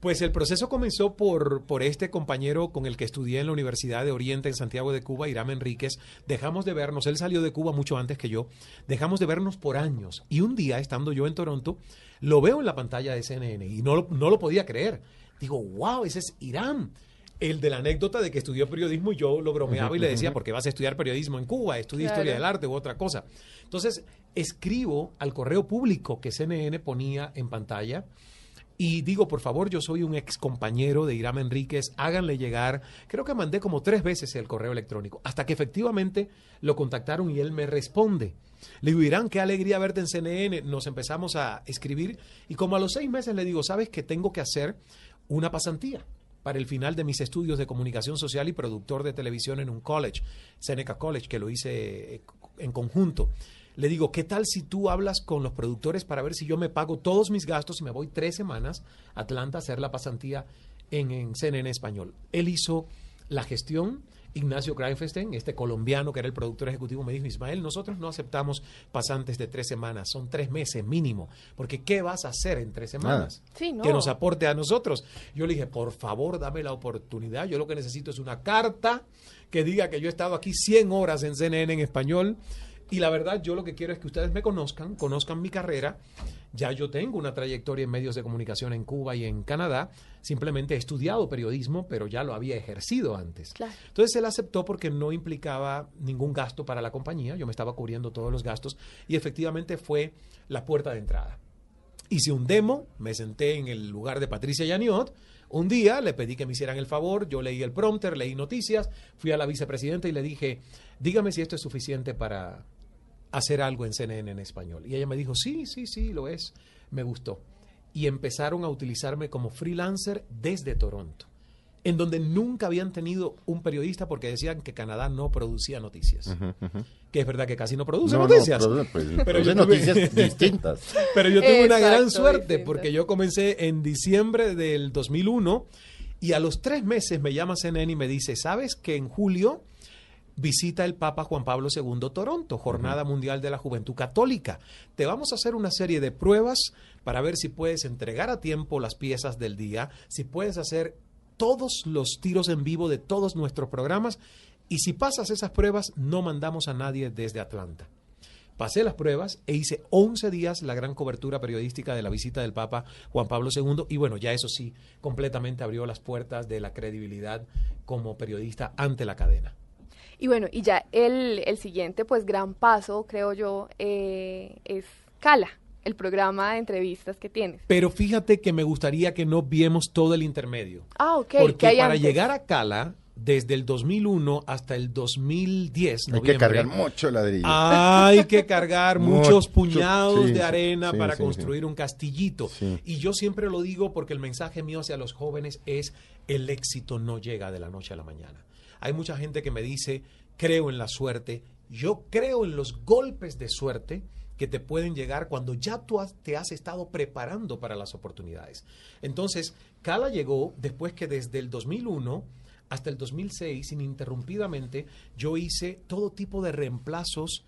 Pues el proceso comenzó por, por este compañero con el que estudié en la Universidad de Oriente en Santiago de Cuba, Irán Enríquez. Dejamos de vernos, él salió de Cuba mucho antes que yo, dejamos de vernos por años. Y un día, estando yo en Toronto, lo veo en la pantalla de CNN y no, lo- no lo podía creer. Digo, wow, ese es Irán. El de la anécdota de que estudió periodismo y yo lo bromeaba y le decía, ¿por qué vas a estudiar periodismo en Cuba? Estudia Claro. historia del arte u otra cosa. Entonces, escribo al correo público que CNN ponía en pantalla y digo, por favor, yo soy un ex compañero de Irán Enríquez, háganle llegar. Creo que mandé como tres veces el correo electrónico, hasta que efectivamente lo contactaron y él me responde. Le digo, Irán, qué alegría verte en CNN. Nos empezamos a escribir y como a los seis meses le digo, sabes que tengo que hacer una pasantía para el final de mis estudios de comunicación social y productor de televisión en un college, Seneca College, que lo hice eh, en conjunto. Le digo, ¿qué tal si tú hablas con los productores para ver si yo me pago todos mis gastos y me voy tres semanas a Atlanta a hacer la pasantía en, en CNN Español? Él hizo la gestión. Ignacio Greifestein, este colombiano que era el productor ejecutivo, me dijo, Ismael, nosotros no aceptamos pasantes de tres semanas, son tres meses mínimo, porque ¿qué vas a hacer en tres semanas? Sí, no. Que nos aporte a nosotros. Yo le dije, por favor, dame la oportunidad, yo lo que necesito es una carta que diga que yo he estado aquí 100 horas en CNN en español, y la verdad, yo lo que quiero es que ustedes me conozcan, conozcan mi carrera. Ya yo tengo una trayectoria en medios de comunicación en Cuba y en Canadá. Simplemente he estudiado periodismo, pero ya lo había ejercido antes. Claro. Entonces él aceptó porque no implicaba ningún gasto para la compañía. Yo me estaba cubriendo todos los gastos y efectivamente fue la puerta de entrada. Hice un demo, me senté en el lugar de Patricia Yaniot. Un día le pedí que me hicieran el favor, yo leí el prompter, leí noticias, fui a la vicepresidenta y le dije, dígame si esto es suficiente para hacer algo en CNN en español. Y ella me dijo, sí, sí, sí, lo es, me gustó. Y empezaron a utilizarme como freelancer desde Toronto, en donde nunca habían tenido un periodista porque decían que Canadá no producía noticias. Que es verdad que casi no produce No, no, noticias. pero, pues, Pero yo tuve- noticias distintas. Pero yo tuve una gran suerte distinta. porque yo comencé en diciembre del 2001 y a los tres meses me llama CNN y me dice, ¿sabes que en julio visita el Papa Juan Pablo II Toronto, Jornada Mundial de la Juventud Católica? Te vamos a hacer una serie de pruebas para ver si puedes entregar a tiempo las piezas del día, si puedes hacer todos los tiros en vivo de todos nuestros programas y si pasas esas pruebas no mandamos a nadie desde Atlanta. Pasé las pruebas e hice 11 días la gran cobertura periodística de la visita del Papa Juan Pablo II y bueno, ya eso sí, completamente abrió las puertas de la credibilidad como periodista ante la cadena. Y bueno, y ya el, el siguiente, pues gran paso, creo yo, eh, es Cala, el programa de entrevistas que tienes. Pero fíjate que me gustaría que no viemos todo el intermedio. Ah, ok. porque ¿qué hay para antes? llegar a Cala, desde el 2001 hasta el 2010, Hay que cargar mucho ladrillo. Hay que cargar muchos Mucho, puñados sí, de arena sí, para sí, construir un castillito. Sí. Y yo siempre lo digo porque el mensaje mío hacia los jóvenes es el éxito no llega de la noche a la mañana. Hay mucha gente que me dice, creo en la suerte. Yo creo en los golpes de suerte que te pueden llegar cuando ya tú te has estado preparando para las oportunidades. Entonces, Cala llegó después que desde el 2001 hasta el 2006, ininterrumpidamente, yo hice todo tipo de reemplazos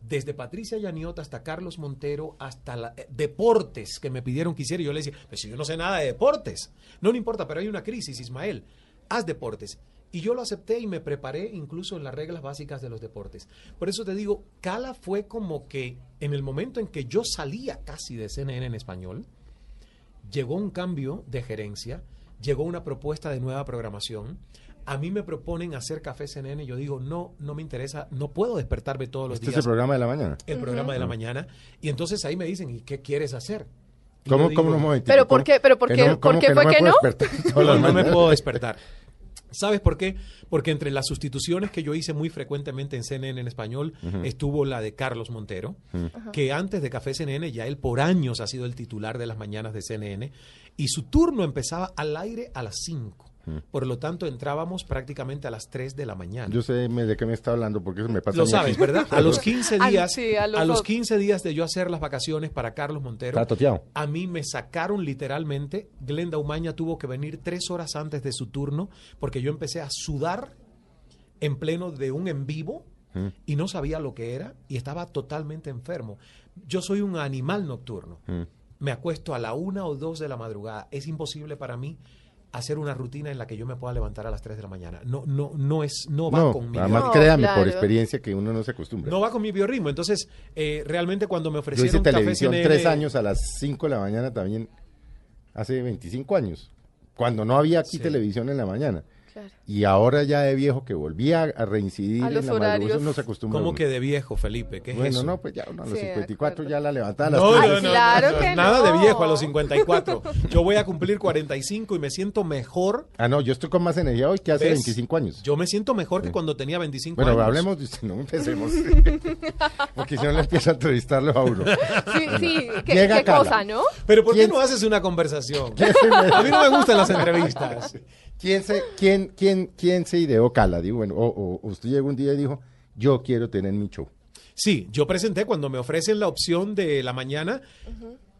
desde Patricia Yaniot hasta Carlos Montero, hasta eh, deportes que me pidieron que hiciera. Y yo le decía, pues si yo no sé nada de deportes, no, no importa, pero hay una crisis, Ismael, haz deportes. Y yo lo acepté y me preparé incluso en las reglas básicas de los deportes. Por eso te digo, Cala fue como que en el momento en que yo salía casi de CNN en español, llegó un cambio de gerencia, llegó una propuesta de nueva programación. A mí me proponen hacer Café CNN y yo digo, no, no me interesa, no puedo despertarme todos los Este es días el programa de la mañana. el programa de la mañana. Y entonces ahí me dicen, ¿y qué quieres hacer? Y ¿Cómo, digo, cómo, un momentito, ¿Pero por qué- pero por qué- no- por qué fue que no? No, no me puedo despertar. ¿Sabes por qué? Porque entre las sustituciones que yo hice muy frecuentemente en CNN en español estuvo la de Carlos Montero, que antes de Café CNN ya él por años ha sido el titular de las mañanas de CNN y su turno empezaba al aire a las 5. Por lo tanto, entrábamos prácticamente a las 3 de la mañana. Yo sé de qué me está hablando porque eso me pasa Lo a sabes, aquí. ¿verdad? A los 15 Ah, días, sí, a a los. 15 días de yo hacer las vacaciones para Carlos Montero, a mí me sacaron literalmente. Glenda Umaña tuvo que venir tres horas antes de su turno porque yo empecé a sudar en pleno de un en vivo y no sabía lo que era y estaba totalmente enfermo. Yo soy un animal nocturno. Mm. me acuesto a la una o dos de la madrugada. Es imposible para mí hacer una rutina en la que yo me pueda levantar a las 3 de la mañana. No, no, no es, no va No, con mi además No, créame por experiencia que uno no se acostumbra. no va con mi biorritmo. Entonces, eh, realmente cuando me Yo ofrecieron hice café televisión CNN, tres años a las 5 de la mañana también, hace 25 años, cuando no había aquí Sí. televisión en la mañana. Claro. Y ahora ya de viejo que volví a, a reincidir A en los la horarios. uno no se acostumbra. ¿Cómo uno. que de viejo, Felipe? ¿Qué es Bueno, eso? no, pues ya uno a los Sí, de 54 acuerdo. ya la levantaba a las No, tres. no, Ay, no, claro no, que nada de viejo a los 54. Yo voy a cumplir 45 y me siento mejor. Ah, no, yo estoy con más energía hoy que hace ¿Ves? 25 años. Yo me siento mejor que cuando tenía 25 bueno, años. hablemos de usted, no empecemos. Porque si no le empiezo a entrevistarlo a uno. Sí, sí, qué, Llega qué cosa, ¿no? Pero ¿por qué ¿Quién- no haces una conversación? ¿Quién se, A mí no me gustan las entrevistas. Quién se, quién, quién, quién se ideó Cala? Digo, bueno, o, o- usted llegó un día y dijo, yo quiero tener mi show. Sí, yo presenté cuando me ofrecen la opción de la mañana.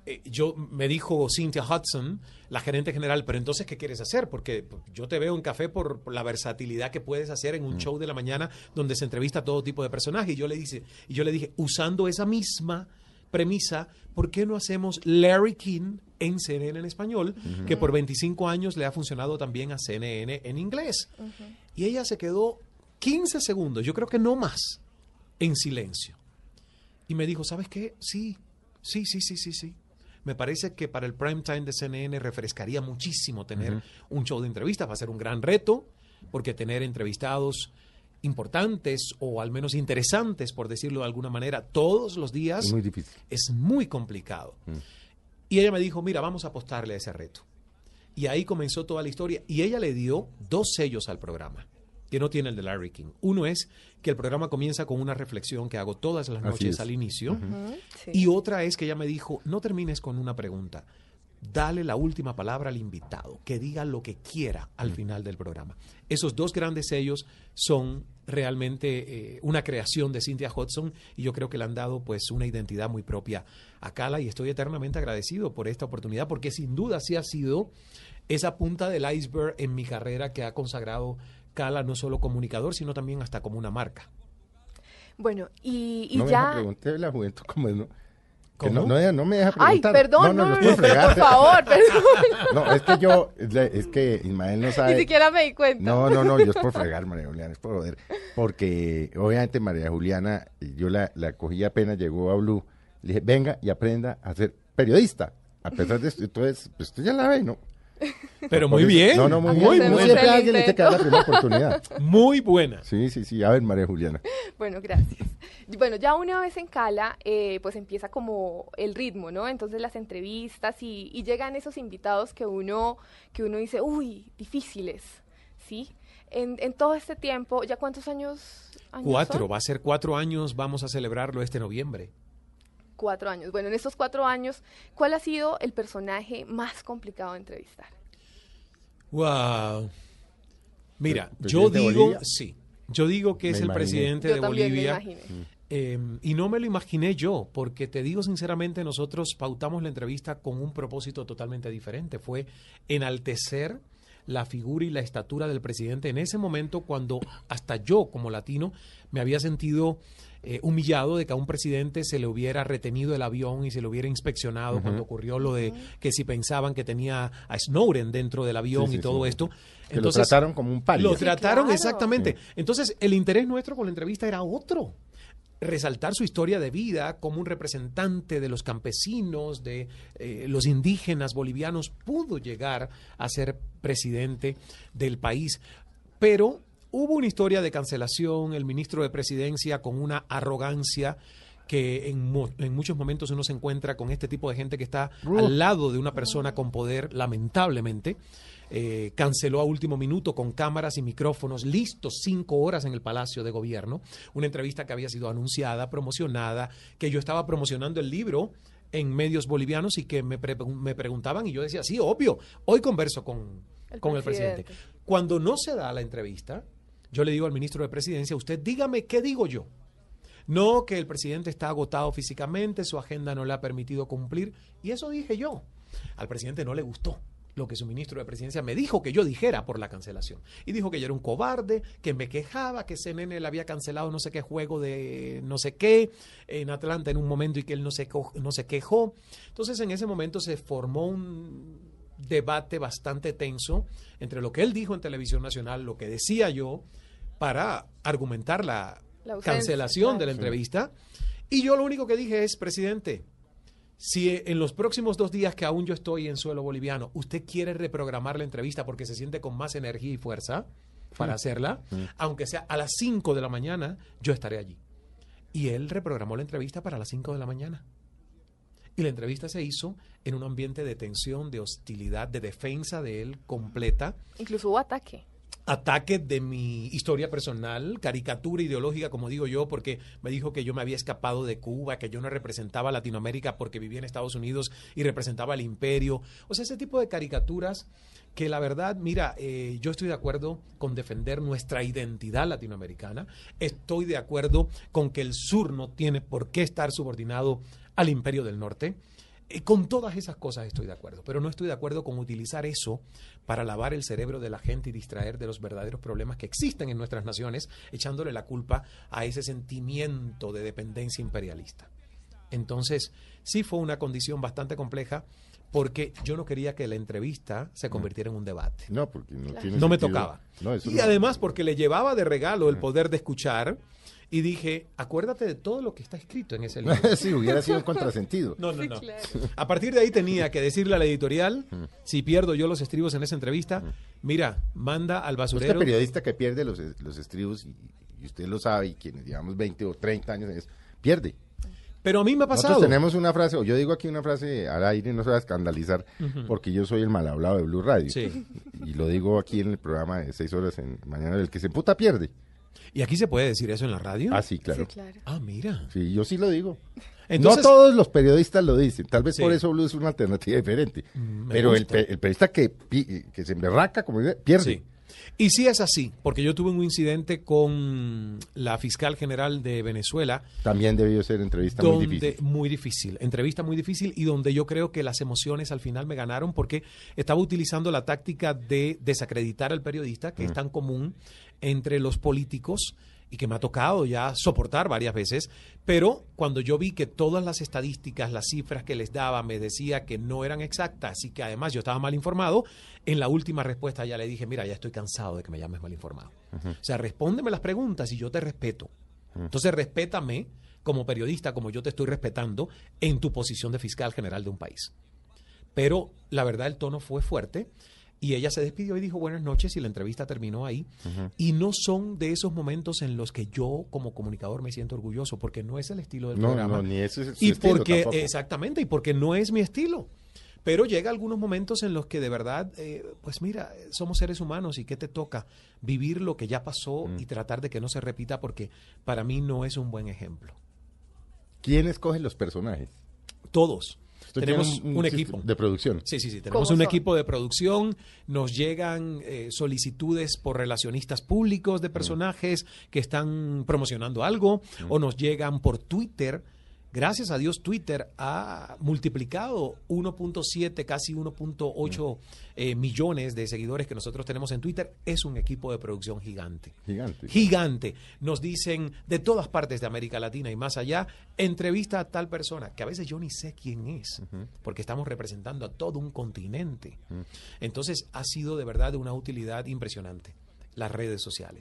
eh, yo me dijo Cynthia Hudson, la gerente general, pero entonces, ¿qué quieres hacer? Porque yo te veo en café por, por la versatilidad que puedes hacer en un show de la mañana donde se entrevista a todo tipo de personajes. Y yo le dije, y yo le dije, usando esa misma premisa, ¿por qué no hacemos Larry King en CNN en español, que por 25 años le ha funcionado también a CNN en inglés? Y ella se quedó 15 segundos, yo creo que no más, en silencio. Y me dijo, ¿sabes qué? Sí, sí, sí, sí, sí, sí. Me parece que para el prime time de CNN refrescaría muchísimo tener un show de entrevistas. Va a ser un gran reto, porque tener entrevistados importantes o al menos interesantes, por decirlo de alguna manera, todos los días Es muy difícil. es muy complicado. Y ella me dijo, mira, vamos a apostarle a ese reto. Y ahí comenzó toda la historia. Y ella le dio dos sellos al programa, que no tiene el de Larry King. Uno es que el programa comienza con una reflexión que hago todas las noches es. al inicio. Sí. Y otra es que ella me dijo, no termines con una pregunta. Dale la última palabra al invitado, que diga lo que quiera al final del programa. Esos dos grandes sellos son realmente eh, una creación de Cynthia Hudson y yo creo que le han dado pues una identidad muy propia a Cala y estoy eternamente agradecido por esta oportunidad porque sin duda sí ha sido esa punta del iceberg en mi carrera que ha consagrado Cala no solo comunicador sino también hasta como una marca. Bueno, y, y no me ya... la juventud cómo es, ¿no? No, no, me deja Ay, preguntar. perdón, no, no, no, no, no, es por favor, perdón. No, es que yo, es que Ismael no Ni sabe. siquiera me di cuenta. No, no, no, yo es por fregar, María Juliana, es por joder. Porque obviamente María Juliana, yo la, la cogí apenas llegó a Blue, le dije, venga y aprenda a ser periodista. A pesar de esto, entonces, pues usted ya la ve, ¿no? Pero muy bien. No, no, muy, Muy bien. Buena. siempre alguien le que la primera oportunidad. Muy buena. Sí, sí, sí. A ver, María Juliana. Bueno, gracias. Bueno, ya una vez en Cala, eh, pues empieza como el ritmo, ¿no? Entonces las entrevistas y, y llegan esos invitados que uno, que uno dice, uy, difíciles, ¿sí? En, en todo este tiempo, ¿ya cuántos años? años Cuatro, son? va a ser cuatro años, vamos a celebrarlo este noviembre. Cuatro años. Bueno, en estos cuatro años, ¿cuál ha sido el personaje más complicado de entrevistar? Wow. Mira, ¿El yo digo, sí, yo digo que Me es el presidente Yo de Bolivia. eh, y no me lo imaginé yo, porque te digo sinceramente, nosotros pautamos la entrevista con un propósito totalmente diferente. Fue enaltecer la figura y la estatura del presidente en ese momento cuando hasta yo como latino me había sentido eh, humillado de que a un presidente se le hubiera retenido el avión y se le hubiera inspeccionado cuando ocurrió lo de que si pensaban que tenía a Snowden dentro del avión Sí, y sí, todo sí. esto. Que lo trataron como un paria. Lo Sí, trataron claro. exactamente. Entonces, el interés nuestro con la entrevista era otro. Resaltar su historia de vida como un representante de los campesinos, de eh, los indígenas bolivianos, pudo llegar a ser presidente del país. Pero hubo una historia de cancelación, el ministro de Presidencia con una arrogancia que en, en muchos momentos uno se encuentra con este tipo de gente que está Uh. al lado de una persona con poder, lamentablemente. Eh, canceló a último minuto con cámaras y micrófonos listos cinco horas en el Palacio de Gobierno. Una entrevista que había sido anunciada, promocionada, que yo estaba promocionando el libro en medios bolivianos y que me, pre- me preguntaban y yo decía, sí, obvio, hoy converso con El con el presidente. Cuando no se da la entrevista, yo le digo al ministro de Presidencia, usted dígame qué digo yo. No que el presidente está agotado físicamente, su agenda no le ha permitido cumplir. Y eso dije yo. Al presidente no le gustó. lo que su ministro de presidencia me dijo que yo dijera por la cancelación. Y dijo que yo era un cobarde, que me quejaba, que CNN le había cancelado no sé qué juego de no sé qué en Atlanta en un momento y que él no se, no se quejó. Entonces en ese momento se formó un debate bastante tenso entre lo que él dijo en televisión nacional, lo que decía yo, para argumentar la, La ausencia, cancelación claro. de la entrevista. Y yo lo único que dije es, presidente, si en los próximos dos días que aún yo estoy en suelo boliviano, usted quiere reprogramar la entrevista porque se siente con más energía y fuerza para hacerla, aunque sea a las 5 de la mañana, yo estaré allí. Y él reprogramó la entrevista para las 5 de la mañana. Y la entrevista se hizo en un ambiente de tensión, de hostilidad, de defensa de él completa Incluso hubo ataque. Ataque de mi historia personal, caricatura ideológica, como digo yo, porque me dijo que yo me había escapado de Cuba, que yo no representaba Latinoamérica porque vivía en Estados Unidos y representaba al imperio. O sea, ese tipo de caricaturas que la verdad, mira, eh, yo estoy de acuerdo con defender nuestra identidad latinoamericana, estoy de acuerdo con que el sur no tiene por qué estar subordinado al imperio del norte. Eh, con todas esas cosas estoy de acuerdo, pero no estoy de acuerdo con utilizar eso para lavar el cerebro de la gente y distraer de los verdaderos problemas que existen en nuestras naciones, echándole la culpa a ese sentimiento de dependencia imperialista. Entonces, sí fue una condición bastante compleja porque yo no quería que la entrevista se convirtiera en un debate. No, porque no Claro. tiene No me tocaba. No, eso y no. además porque le llevaba de regalo el poder de escuchar y dije, acuérdate de todo lo que está escrito en ese libro. sí, hubiera sido un contrasentido. No, no, Sí, no. claro. A partir de ahí tenía que decirle a la editorial, si pierdo yo los estribos en esa entrevista, mira, manda al Usted basurero. periodista que pierde los, los estribos, y, y usted lo sabe, y quienes llevamos 20 o 30 años en eso, pierde. Pero a mí me ha pasado. Nosotros tenemos una frase, o yo digo aquí una frase al aire, no se va a escandalizar, porque yo soy el mal hablado de Blue Radio. Sí. Y lo digo aquí en el programa de 6 horas en mañana, el que se puta pierde. ¿Y aquí se puede decir eso en la radio? Ah, sí, claro. Sí, claro. Ah, mira. Sí, yo sí lo digo. Entonces, no todos los periodistas lo dicen, tal vez Sí. por eso Blue es una alternativa diferente. Mm, me Pero el, el periodista que, pi- que se emberraca, como dice, pierde. Sí. Y sí es así, porque yo tuve un incidente con la fiscal general de Venezuela También debió ser entrevista donde, muy difícil. muy difícil, entrevista muy difícil y donde yo creo que las emociones al final me ganaron porque estaba utilizando la táctica de desacreditar al periodista, que es tan común entre los políticos y que me ha tocado ya soportar varias veces, pero cuando yo vi que todas las estadísticas, las cifras que les daba me decía que no eran exactas y que además yo estaba mal informado, en la última respuesta ya le dije, mira, ya estoy cansado de que me llames mal informado. O sea, respóndeme las preguntas y yo te respeto. Entonces, respétame como periodista, como yo te estoy respetando, en tu posición de fiscal general de un país. Pero la verdad, el tono fue fuerte y ella se despidió y dijo buenas noches y la entrevista terminó ahí. Y no son de esos momentos en los que yo, como comunicador, me siento orgulloso, porque no es el estilo del No, programa. no, ni ese es su y estilo porque, tampoco. exactamente, y porque no es mi estilo. Pero llega algunos momentos en los que de verdad, eh, pues mira, somos seres humanos y ¿qué te toca? Vivir lo que ya pasó Mm. y tratar de que no se repita porque para mí no es un buen ejemplo. ¿Quién escoge los personajes? Todos. Tenemos un, equipo. de producción. Sí, sí, sí. Tenemos ¿Cómo un son? equipo de producción. Nos llegan eh, solicitudes por relacionistas públicos de personajes que están promocionando algo o nos llegan por Twitter. Gracias a Dios, Twitter ha multiplicado 1.7, casi 1.8 eh, millones de seguidores que nosotros tenemos en Twitter. Es un equipo de producción gigante Gigante. gigante. Nos dicen de todas partes de América Latina y más allá, entrevista a tal persona, que a veces yo ni sé quién es, porque estamos representando a todo un continente. Entonces ha sido de verdad de una utilidad impresionante las redes sociales.